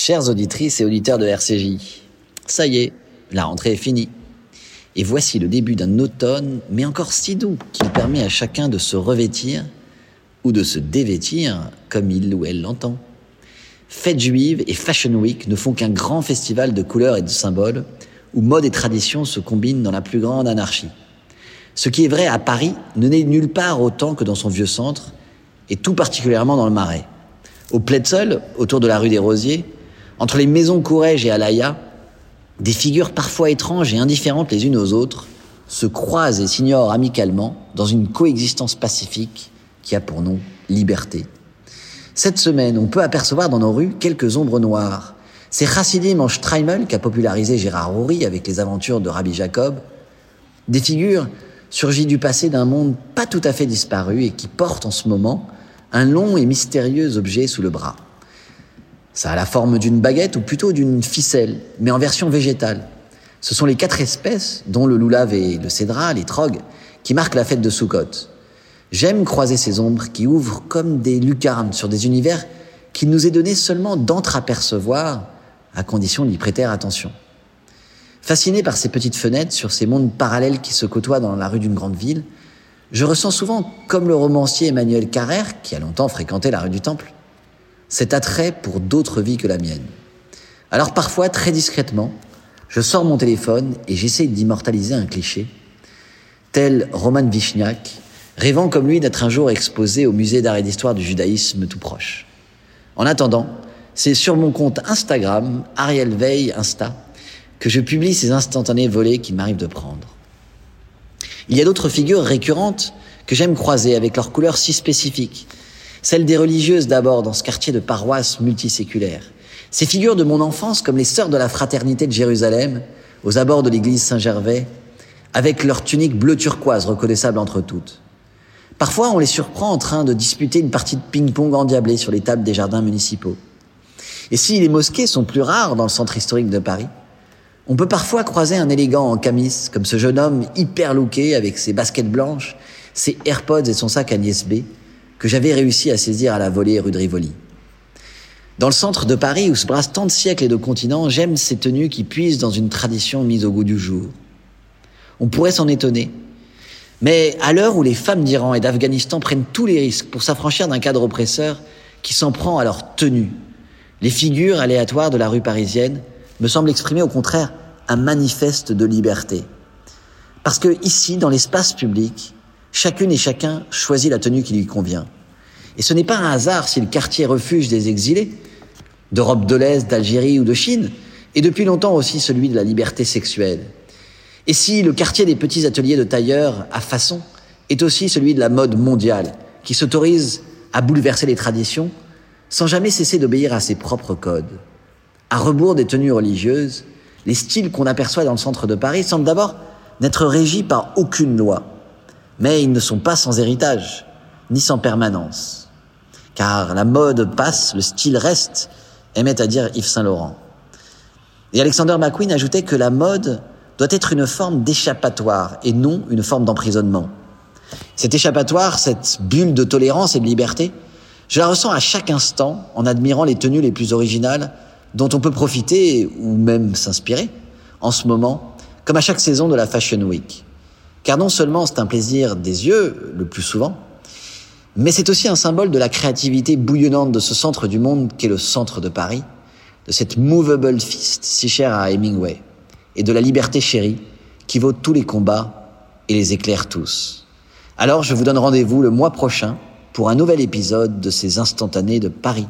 Chères auditrices et auditeurs de RCJ, ça y est, la rentrée est finie. Et voici le début d'un automne, mais encore si doux, qu'il permet à chacun de se revêtir ou de se dévêtir comme il ou elle l'entend. Fêtes juives et Fashion Week ne font qu'un grand festival de couleurs et de symboles, où mode et tradition se combinent dans la plus grande anarchie. Ce qui est vrai à Paris ne naît nulle part autant que dans son vieux centre, et tout particulièrement dans le Marais. Au Pletzel, autour de la rue des Rosiers, entre les maisons Courrèges et Alaya, des figures parfois étranges et indifférentes les unes aux autres se croisent et s'ignorent amicalement dans une coexistence pacifique qui a pour nom liberté. Cette semaine, on peut apercevoir dans nos rues quelques ombres noires. C'est Chassidim en Streimel qu'a popularisé Gérard Rory avec les aventures de Rabbi Jacob. Des figures surgies du passé d'un monde pas tout à fait disparu et qui portent en ce moment un long et mystérieux objet sous le bras. Ça a la forme d'une baguette ou plutôt d'une ficelle, mais en version végétale. Ce sont les quatre espèces, dont le loulave et le cédra, les trogues, qui marquent la fête de Sukkot. J'aime croiser ces ombres qui ouvrent comme des lucarnes sur des univers qu'il nous est donné seulement d'entreapercevoir, à condition d'y prêter attention. Fasciné par ces petites fenêtres sur ces mondes parallèles qui se côtoient dans la rue d'une grande ville, je ressens souvent, comme le romancier Emmanuel Carrère, qui a longtemps fréquenté la rue du Temple, cet attrait pour d'autres vies que la mienne. Alors parfois, très discrètement, je sors mon téléphone et j'essaie d'immortaliser un cliché, tel Roman Vichniak, rêvant comme lui d'être un jour exposé au musée d'art et d'histoire du judaïsme tout proche. En attendant, c'est sur mon compte Instagram, Ariel Veil Insta, que je publie ces instantanés volés qui m'arrivent de prendre. Il y a d'autres figures récurrentes que j'aime croiser avec leurs couleurs si spécifiques. Celles des religieuses d'abord dans ce quartier de paroisse multiséculaire. Ces figures de mon enfance comme les sœurs de la fraternité de Jérusalem, aux abords de l'église Saint-Gervais, avec leurs tuniques bleu turquoise reconnaissables entre toutes. Parfois, on les surprend en train de disputer une partie de ping-pong endiablée sur les tables des jardins municipaux. Et si les mosquées sont plus rares dans le centre historique de Paris, on peut parfois croiser un élégant en camis, comme ce jeune homme hyper looké avec ses baskets blanches, ses AirPods et son sac Agnès B, que j'avais réussi à saisir à la volée rue de Rivoli. Dans le centre de Paris, où se brassent tant de siècles et de continents, j'aime ces tenues qui puisent dans une tradition mise au goût du jour. On pourrait s'en étonner. Mais à l'heure où les femmes d'Iran et d'Afghanistan prennent tous les risques pour s'affranchir d'un cadre oppresseur qui s'en prend à leur tenue, les figures aléatoires de la rue parisienne me semble exprimer au contraire un manifeste de liberté. Parce que ici, dans l'espace public, chacune et chacun choisit la tenue qui lui convient. Et ce n'est pas un hasard si le quartier refuge des exilés, d'Europe de l'Est, d'Algérie ou de Chine, et depuis longtemps aussi celui de la liberté sexuelle. Et si le quartier des petits ateliers de tailleurs à façon est aussi celui de la mode mondiale, qui s'autorise à bouleverser les traditions sans jamais cesser d'obéir à ses propres codes. À rebours des tenues religieuses, les styles qu'on aperçoit dans le centre de Paris semblent d'abord n'être régis par aucune loi. Mais ils ne sont pas sans héritage, ni sans permanence. Car la mode passe, le style reste, aimait à dire Yves Saint-Laurent. Et Alexander McQueen ajoutait que la mode doit être une forme d'échappatoire et non une forme d'emprisonnement. Cet échappatoire, cette bulle de tolérance et de liberté, je la ressens à chaque instant en admirant les tenues les plus originales dont on peut profiter ou même s'inspirer en ce moment, comme à chaque saison de la Fashion Week. Car non seulement c'est un plaisir des yeux, le plus souvent, mais c'est aussi un symbole de la créativité bouillonnante de ce centre du monde qu'est le centre de Paris, de cette movable fist si chère à Hemingway, et de la liberté chérie qui vaut tous les combats et les éclaire tous. Alors je vous donne rendez-vous le mois prochain pour un nouvel épisode de ces instantanés de Paris.